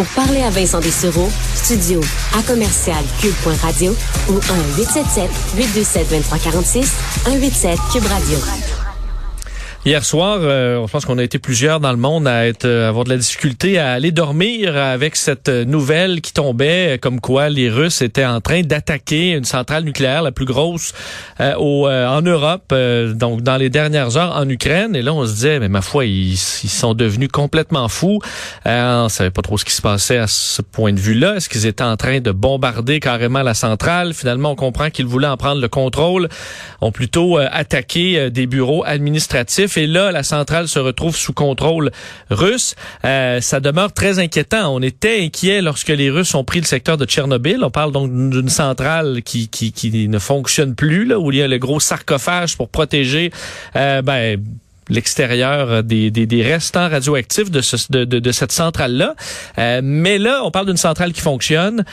Pour parler à Vincent Dessureau, studio à commercial cube.radio ou 1-877-827-2346, 187 Cube Radio. Hier soir, euh, je pense qu'on a été plusieurs dans le monde à être euh, avoir de la difficulté à aller dormir avec cette nouvelle qui tombait, comme quoi les Russes étaient en train d'attaquer une centrale nucléaire, la plus grosse euh, au, en Europe, donc dans les dernières heures en Ukraine. Et là, on se disait, mais ma foi, ils, ils sont devenus complètement fous. on savait pas trop ce qui se passait à ce point de vue-là. Est-ce qu'ils étaient en train de bombarder carrément la centrale? Finalement, on comprend qu'ils voulaient en prendre le contrôle. Ont plutôt attaqué des bureaux administratifs et là, la centrale se retrouve sous contrôle russe. Euh, ça demeure très inquiétant. On était inquiet lorsque les Russes ont pris le secteur de Tchernobyl. On parle donc d'une centrale qui, qui, qui, ne fonctionne plus, là, où il y a le gros sarcophage pour protéger euh, ben, l'extérieur des, des, des, restants radioactifs de, ce, de, de, de cette centrale-là. Euh, mais là, on parle d'une centrale qui fonctionne.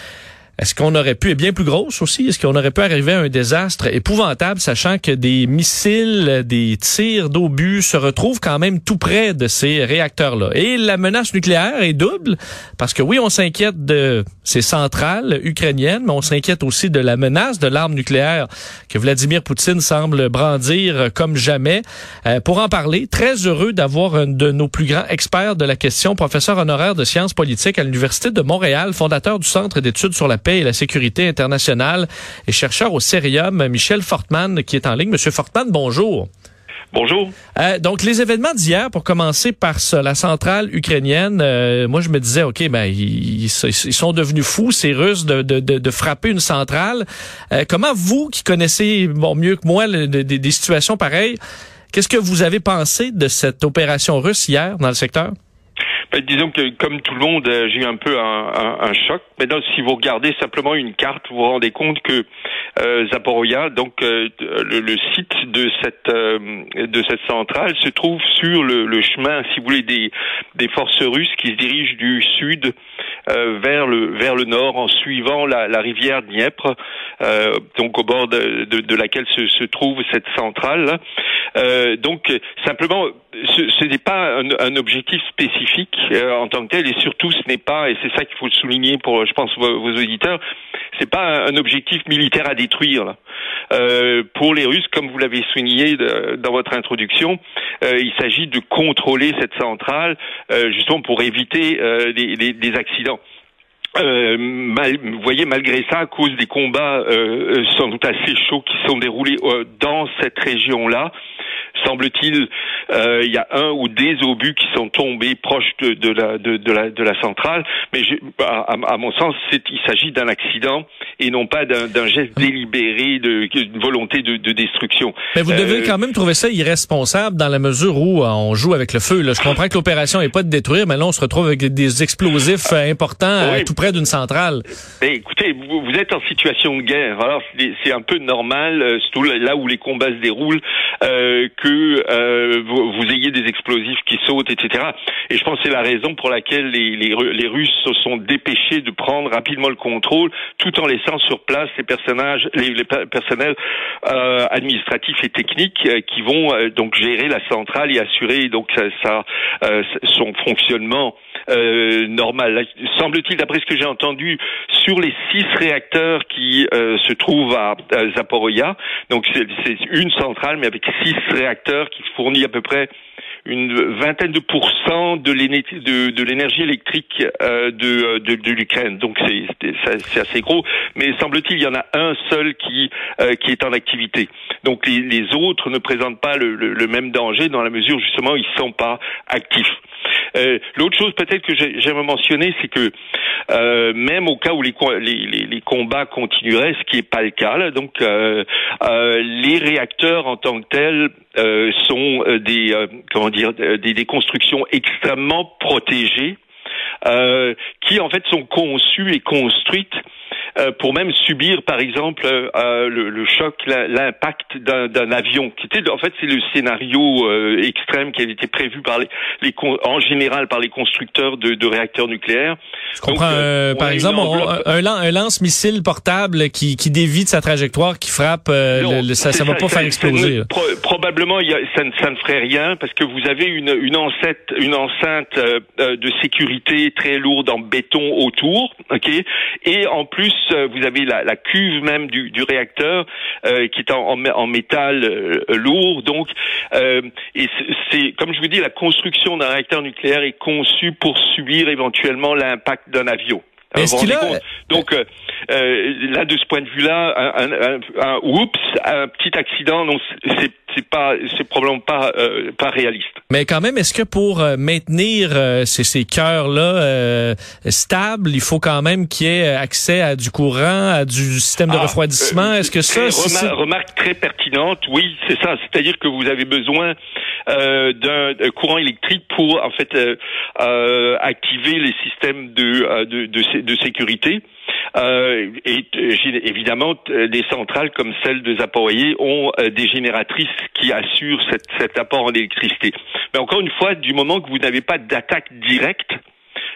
Est-ce qu'on aurait pu, et bien plus grosse aussi, est-ce qu'on aurait pu arriver à un désastre épouvantable, sachant que des missiles, des tirs d'obus se retrouvent quand même tout près de ces réacteurs-là? Et la menace nucléaire est double, parce que oui, on s'inquiète de ces centrales ukrainiennes, mais on s'inquiète aussi de la menace de l'arme nucléaire que Vladimir Poutine semble brandir comme jamais. Euh, pour en parler, très heureux d'avoir un de nos plus grands experts de la question, professeur honoraire de sciences politiques à l'Université de Montréal, fondateur du Centre d'études sur la et la sécurité internationale et chercheur au Cérium, Michel Fortman, qui est en ligne. Monsieur Fortman, bonjour. Bonjour. Euh, donc les événements d'hier, pour commencer par ça, la centrale ukrainienne, euh, moi je me disais, ok, ben ils, sont devenus fous ces Russes de, de, de, frapper une centrale. Euh, comment vous, qui connaissez bon mieux que moi des situations pareilles, qu'est-ce que vous avez pensé de cette opération russe hier dans le secteur? Ben, disons que comme tout le monde, euh, j'ai eu un peu un, un, un, choc. Maintenant, si vous regardez simplement une carte, vous vous rendez compte que euh, Zaporoya, donc euh, le, site de cette euh, de cette centrale, se trouve sur le, chemin, si vous voulez, des des forces russes qui se dirigent du sud vers le vers le nord en suivant la, rivière Dniepr, donc au bord de, laquelle se, trouve cette centrale. donc simplement, ce, n'est pas un, un, objectif spécifique en tant que tel, et surtout ce n'est pas, et c'est ça qu'il faut souligner pour, je pense, vos, vos auditeurs, c'est pas un objectif militaire à détruire. Euh, pour les Russes, comme vous l'avez souligné dans votre introduction, euh, il s'agit de contrôler cette centrale euh, justement pour éviter euh, des, accidents. Euh, mal, vous voyez, malgré ça, à cause des combats euh, sans doute assez chauds qui sont déroulés dans cette région-là, semble-t-il, euh, il y a un ou des obus qui sont tombés proches de, de, la, de, de, la, de la centrale, mais à, à, mon sens, il s'agit d'un accident et non pas d'un geste délibéré, d'une volonté de, de, destruction. Mais vous devez euh, quand même trouver ça irresponsable dans la mesure où euh, on joue avec le feu. Là. Je comprends que l'opération n'est pas de détruire, mais là, on se retrouve avec des explosifs importants tout près d'une centrale. Écoutez, vous, êtes en situation de guerre. Alors, c'est un peu normal, surtout là où les combats se déroulent, euh, que euh, vous, ayez des explosifs qui sautent, etc. Et je pense que c'est la raison pour laquelle les, Russes se sont dépêchés de prendre rapidement le contrôle, tout en laissant sur place les personnels euh, administratifs et techniques euh, qui vont euh, donc gérer la centrale et assurer donc euh, son fonctionnement normal. Semble-t-il, d'après ce que j'ai entendu, sur les six réacteurs qui se trouvent à, à donc c'est une centrale mais avec six réacteurs qui fournit à peu près une vingtaine de pourcents de l'énergie électrique euh, de, de, de l'Ukraine. Donc c'est assez gros, mais semble-t-il il y en a un seul qui euh, qui est en activité. Donc les, autres ne présentent pas le, le, le, même danger dans la mesure justement ils sont pas actifs. Euh, L'autre chose peut-être que j'aimerais mentionner, c'est que euh, même au cas où les, les, les, combats continueraient, ce qui n'est pas le cas, donc euh, les réacteurs en tant que tels sont des comment dire des, constructions extrêmement protégées qui en fait sont conçues et construites euh, pour même subir, par exemple, euh, le, le, choc, l'impact d'un avion. Qui était, en fait, c'est le scénario euh, extrême qui avait été prévu par les, les en général par les constructeurs de, de réacteurs nucléaires. Je comprends. Donc, par exemple, un, un lance-missile portable qui, qui dévie de sa trajectoire, qui frappe, non, le, ça, ça, va pas faire exploser. Pro, probablement, y a, ça, ça, ne ferait rien parce que vous avez une, une enceinte, une enceinte de sécurité très lourde en béton autour, ok, et en plus euh, vous avez la, cuve même du, réacteur euh, qui est en, métal euh, lourd. Donc, et c'est comme je vous dis, la construction d'un réacteur nucléaire est conçue pour subir éventuellement l'impact d'un avion. Est-ce qu'il a... Donc là, de ce point de vue-là, un, un, un, oups, un petit accident, non, c'est pas, c'est probablement pas euh, pas réaliste. Mais quand même, est-ce que pour euh, maintenir euh, ces, ces cœurs-là stables, il faut quand même qu'il y ait accès à du courant, à du système de ah, refroidissement? Est-ce que ça, c'est remarque très pertinente. Oui, c'est ça. C'est-à-dire que vous avez besoin d'un courant électrique pour en fait activer les systèmes de de, de, sécurité. Euh, et évidemment, des centrales comme celle de Zapoye ont euh, des génératrices qui assurent cet apport en électricité. Mais encore une fois, du moment que vous n'avez pas d'attaque directe,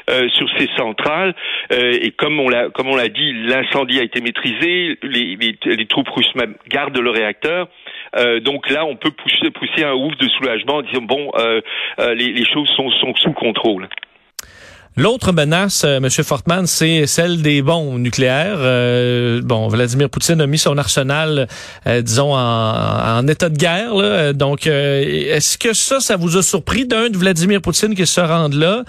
euh, sur ces centrales et comme on l'a comme on l'a dit, l'incendie a été maîtrisé, les, les, troupes russes même gardent le réacteur. Donc là, on peut pousser, pousser un ouf de soulagement en disant bon, les, les, choses sont, sont sous contrôle. L'autre menace, euh, M. Fortman, c'est celle des bombes nucléaires. Euh, bon, Vladimir Poutine a mis son arsenal, euh, disons, en, état de guerre. Donc, est-ce que ça, ça vous a surpris d'un de Vladimir Poutine qui se rende là?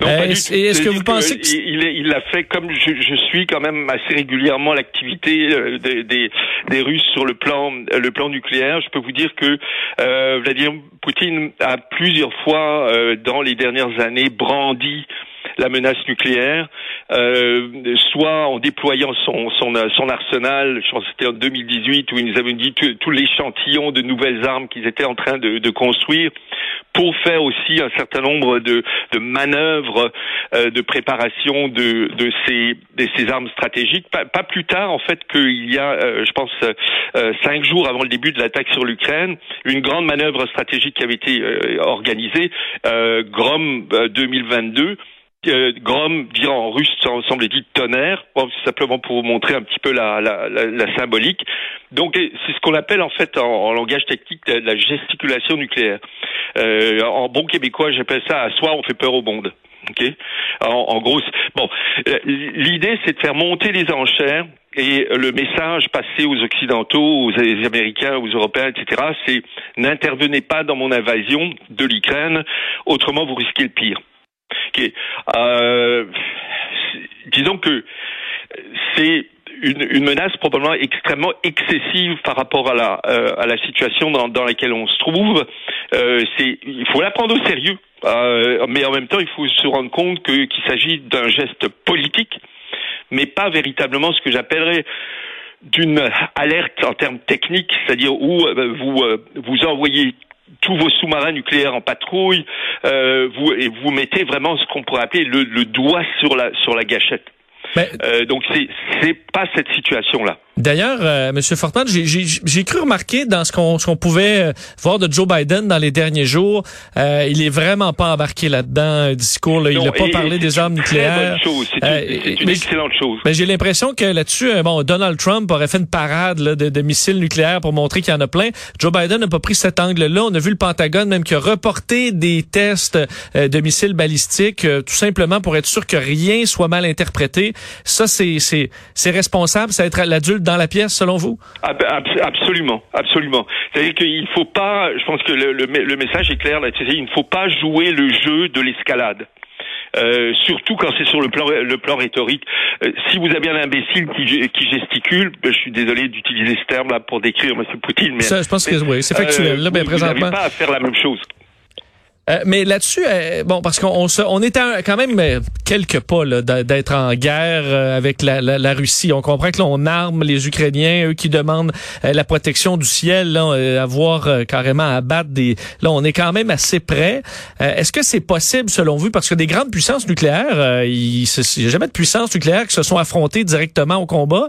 est-ce que vous pensez que... Il, il, a fait comme je, je, suis quand même assez régulièrement l'activité des, des, des, Russes sur le plan, le plan nucléaire. Je peux vous dire que Vladimir Poutine a plusieurs fois dans les dernières années brandi la menace nucléaire, euh, soit en déployant son, son, son arsenal, je pense que c'était en 2018 où ils nous avaient dit tout, l'échantillon de nouvelles armes qu'ils étaient en train de, de, construire pour faire aussi un certain nombre de, de manœuvres euh, de préparation de, de, ces, de ces armes stratégiques. Pas, pas plus tard, en fait, qu'il y a, euh, je pense, euh, cinq jours avant le début de l'attaque sur l'Ukraine, une grande manœuvre stratégique qui avait été organisée, Grom 2022, euh, Grom en russe semble-t-il tonnerre, bon, simplement pour vous montrer un petit peu la, symbolique. Donc c'est ce qu'on appelle en fait en, langage technique la, gesticulation nucléaire. Euh, en bon québécois, j'appelle ça à soi on fait peur au monde. Ok? En, en gros, bon, euh, l'idée c'est de faire monter les enchères et le message passé aux Occidentaux, aux Américains, aux Européens, etc., c'est n'intervenez pas dans mon invasion de l'Ukraine, autrement vous risquez le pire. Euh, disons que c'est une, menace probablement extrêmement excessive par rapport à la, euh, à la situation dans, laquelle on se trouve. Euh, il faut la prendre au sérieux, mais en même temps, il faut se rendre compte que, qu'il s'agit d'un geste politique, mais pas véritablement ce que j'appellerais d'une alerte en termes techniques, c'est-à-dire où vous vous envoyez tous vos sous-marins nucléaires en patrouille, euh, vous, et vous mettez vraiment ce qu'on pourrait appeler le, le, doigt sur la, sur la gâchette. Euh, donc c'est c'est pas cette situation là. D'ailleurs, euh, Monsieur Fortman, j'ai cru remarquer dans ce qu'on qu'on pouvait euh, voir de Joe Biden dans les derniers jours, euh, il est vraiment pas embarqué là-dedans, un discours. Là, il n'a pas parlé des armes nucléaires. C'est une, excellente chose. Mais j'ai l'impression que là-dessus, bon, Donald Trump aurait fait une parade là, de, de, missiles nucléaires pour montrer qu'il y en a plein. Joe Biden n'a pas pris cet angle-là. On a vu le Pentagone même qui a reporté des tests de missiles balistiques, tout simplement pour être sûr que rien soit mal interprété. Ça, c'est c'est responsable, ça va être l'adulte dans la pièce, selon vous? Absolument, absolument. C'est-à-dire qu'il ne faut pas, je pense que le, le, message est clair là, il ne faut pas jouer le jeu de l'escalade. Euh, surtout quand c'est sur le plan le plan rhétorique. Euh, si vous avez un imbécile qui, qui gesticule, ben, je suis désolé d'utiliser ce terme là pour décrire M. Poutine, mais ça, je pense que oui, c'est factuel. Euh, là, ben, vous, présentement, pas à faire la même chose. Euh, mais là-dessus, euh, bon, parce qu'on on, est quand même euh, quelques pas d'être en guerre euh, avec la, la- la Russie. On comprend que là, on arme les Ukrainiens, eux qui demandent la protection du ciel, là, avoir carrément à battre des. Là, on est quand même assez près. Est-ce que c'est possible, selon vous, parce que des grandes puissances nucléaires, il n'y a jamais de puissances nucléaires qui se sont affrontées directement au combat.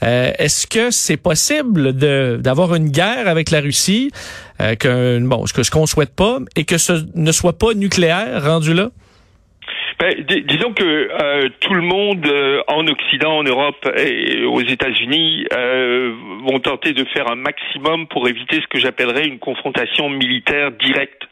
Est-ce que c'est possible d'avoir une guerre avec la Russie? Euh, que bon, ce que ce qu'on souhaite pas et que ce ne soit pas nucléaire rendu là? Ben, dis- disons que euh, tout le monde euh, en Occident, en Europe et aux États-Unis euh, vont tenter de faire un maximum pour éviter ce que j'appellerais une confrontation militaire directe.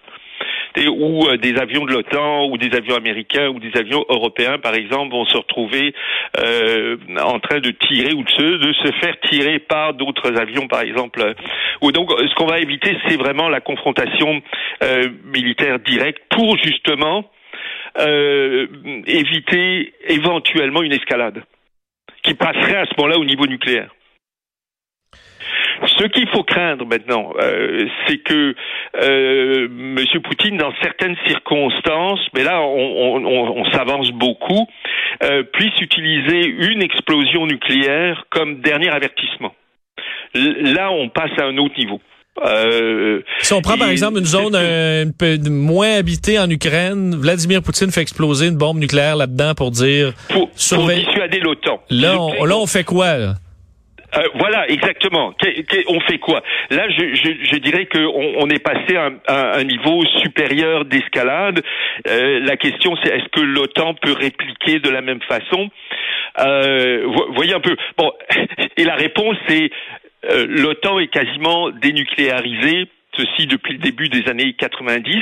Où euh, des avions de l'OTAN ou des avions américains ou des avions européens, par exemple, vont se retrouver euh, en train de tirer ou de se, faire tirer par d'autres avions, par exemple. Ou donc, ce qu'on va éviter, c'est vraiment la confrontation euh, militaire directe pour justement euh, éviter éventuellement une escalade qui passerait à ce moment-là au niveau nucléaire. Ce qu'il faut craindre maintenant, euh, c'est que euh, M. Poutine, dans certaines circonstances, mais là on, on- on- on s'avance beaucoup, euh, puisse utiliser une explosion nucléaire comme dernier avertissement. L- Là, on passe à un autre niveau. Euh, Si on prend par exemple une zone euh, un peu moins habitée en Ukraine, Vladimir Poutine fait exploser une bombe nucléaire là-dedans pour dire pour, pour dissuader l'OTAN. là on, là on fait quoi là? Euh, voilà, exactement. On fait quoi? Là, je, je, je dirais qu'on on est passé à un, niveau supérieur d'escalade. Euh, la question, c'est est-ce que l'OTAN peut répliquer de la même façon? Euh, vo- Voyez un peu. Bon, et la réponse, c'est l'OTAN est quasiment dénucléarisée. Ceci depuis le début des années 90.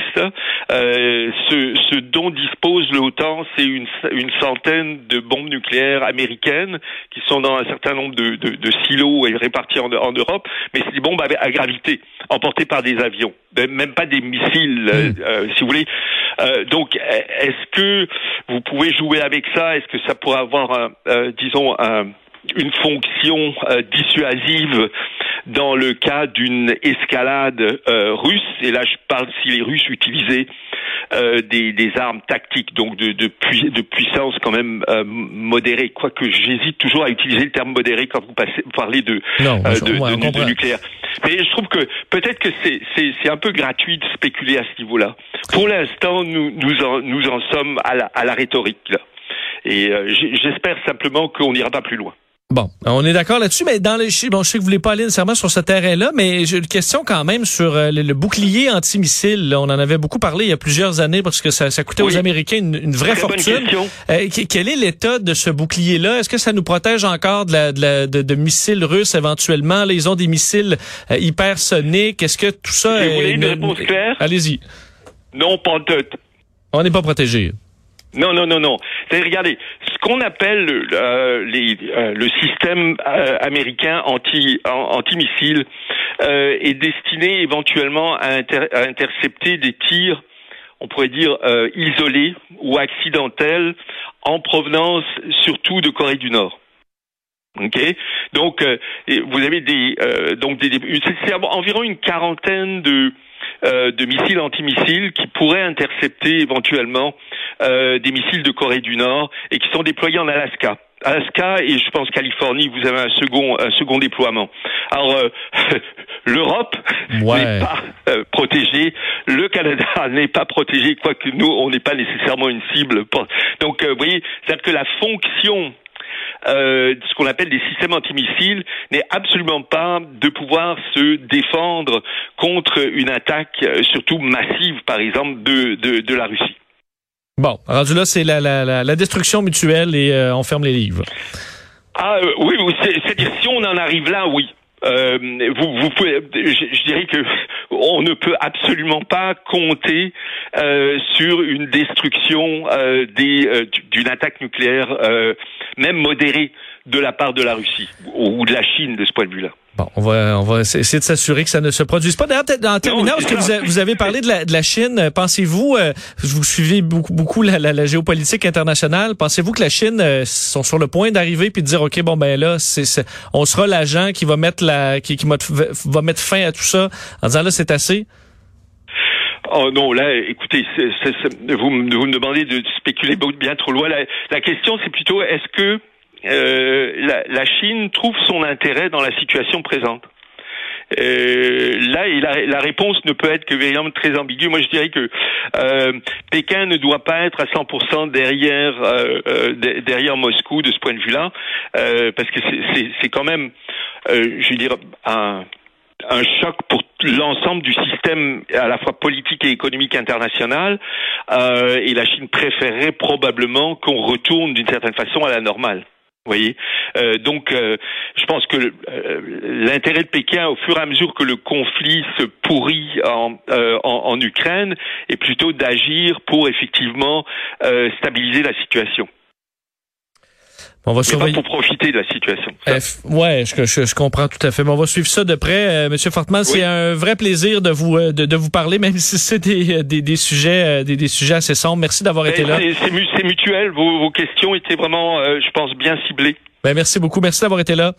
Euh, ce, ce dont dispose l'OTAN, c'est une, une centaine de bombes nucléaires américaines qui sont dans un certain nombre de, de, de silos et répartis en, en Europe, mais c'est des bombes à, à gravité, emportées par des avions, même pas des missiles, euh, euh, si vous voulez. Euh, donc, est-ce que vous pouvez jouer avec ça? Est-ce que ça pourrait avoir, un, euh, disons, un, une fonction euh, dissuasive dans le cas d'une escalade euh, russe, et là je parle si les Russes utilisaient euh, des, des armes tactiques, donc de, de, pui- de puissance quand même euh, modérée, quoique j'hésite toujours à utiliser le terme modéré quand vous, passez, vous parlez de, Non, euh, de, ouais, de- nucléaire. Mais je trouve que peut-être que c'est, un peu gratuit de spéculer à ce niveau-là. Pour l'instant, nous, nous, en, nous en sommes à la, à la rhétorique. Là. Et euh, j'espère simplement qu'on n'ira pas plus loin. Bon, on est d'accord là-dessus, mais dans les bon, je sais que vous voulez pas aller nécessairement sur ce terrain-là, mais j'ai une question quand même sur euh, le, le bouclier antimissile. là. On en avait beaucoup parlé il y a plusieurs années parce que ça, ça coûtait Oui. aux Américains une, une vraie Très fortune. Euh, que- quel est l'état de ce bouclier-là? Est-ce que ça nous protège encore de, la, de, la- de- de missiles russes éventuellement? Là, ils ont des missiles euh, hypersoniques. Est-ce que tout ça Et vous voulez est une réponse claire Allez-y. Non, pas de On n'est pas protégé. Non, non, non, non. C'est regardez, ce qu'on appelle euh, les, euh, le système euh, américain anti an- antimissile euh, est destiné éventuellement à, inter- à intercepter des tirs, on pourrait dire euh, isolés ou accidentels, en provenance surtout de Corée du Nord. Ok, donc euh, vous avez des donc des, environ une quarantaine de euh, de missiles antimissiles qui pourraient intercepter éventuellement euh, des missiles de Corée du Nord et qui sont déployés en Alaska. Alaska et je pense Californie, vous avez un second un second déploiement. Alors euh, l'Europe Ouais. n'est pas euh, protégée, le Canada n'est pas protégé, quoique nous on n'est pas nécessairement une cible. pour- Donc euh, vous voyez, c'est-à-dire que la fonction euh, ce qu'on appelle des systèmes antimissiles n'est absolument pas de pouvoir se défendre contre une attaque, euh, surtout massive, par exemple, de, de, de la Russie. Bon, rendu là, c'est la, la, la, la destruction mutuelle et euh, on ferme les livres. Ah euh, oui, oui, c'est- c'est-à-dire si on en arrive là, oui. Euh, vous, vous pouvez, je, dirais que on ne peut absolument pas compter euh, sur une destruction euh, des d'une attaque nucléaire, même modérée, de la part de la Russie ou de la Chine de ce point de vue-là. Bon, on va, on va essayer de s'assurer que ça ne se produise pas. D'ailleurs, peut-être en terminant, parce que vous, a- vous avez parlé de la, de la Chine, euh, pensez-vous, euh, vous suivez beaucoup, beaucoup la, la, la géopolitique internationale, pensez-vous que la Chine euh, sont sur le point d'arriver puis de dire, OK, bon, ben là, on sera l'agent qui va mettre la, qui, qui va, mettre fin à tout ça en disant, là, c'est assez? Oh non, là, écoutez, c'est- vous, me- vous me demandez de spéculer bien trop loin. La, la question, c'est plutôt est-ce que euh, la, la Chine trouve son intérêt dans la situation présente euh, là, la, la réponse ne peut être que véritablement très ambiguë. Moi, je dirais que euh, Pékin ne doit pas être à 100% derrière euh, euh, de- derrière Moscou de ce point de vue-là, parce que c'est- quand même, je veux dire, un un choc pour l'ensemble du système à la fois politique et économique international euh, et la Chine préférerait probablement qu'on retourne d'une certaine façon à la normale. Euh, donc euh, je pense que euh, l'intérêt de Pékin, au fur et à mesure que le conflit se pourrit en, en, Ukraine, est plutôt d'agir pour effectivement stabiliser la situation, On va pas surveiller. pour profiter de la situation. Euh, f- ouais, je, je, je comprends tout à fait. Mais on va suivre ça de près. Euh, Monsieur Fortman, c'est un vrai plaisir de vous euh, de, de vous parler, même si c'est des, des, des sujets euh, des, des sujets assez sombres. Merci d'avoir été là. C'est c'est mu- c'est mutuel. Vos, vos questions étaient vraiment, euh, je pense, bien ciblées. Ben, merci beaucoup. Merci d'avoir été là.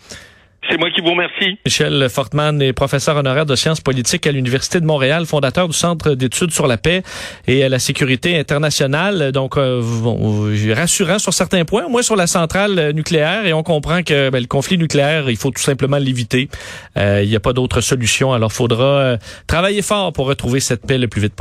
C'est moi qui vous remercie. Michel Fortman est professeur honoraire de sciences politiques à l'Université de Montréal, fondateur du Centre d'études sur la paix et la sécurité internationale. Donc, euh, bon, rassurant sur certains points, moins sur la centrale nucléaire. Et on comprend que ben, le conflit nucléaire, il faut tout simplement l'éviter. Euh, il n'y a pas d'autre solution. Alors, faudra euh, travailler fort pour retrouver cette paix le plus vite possible.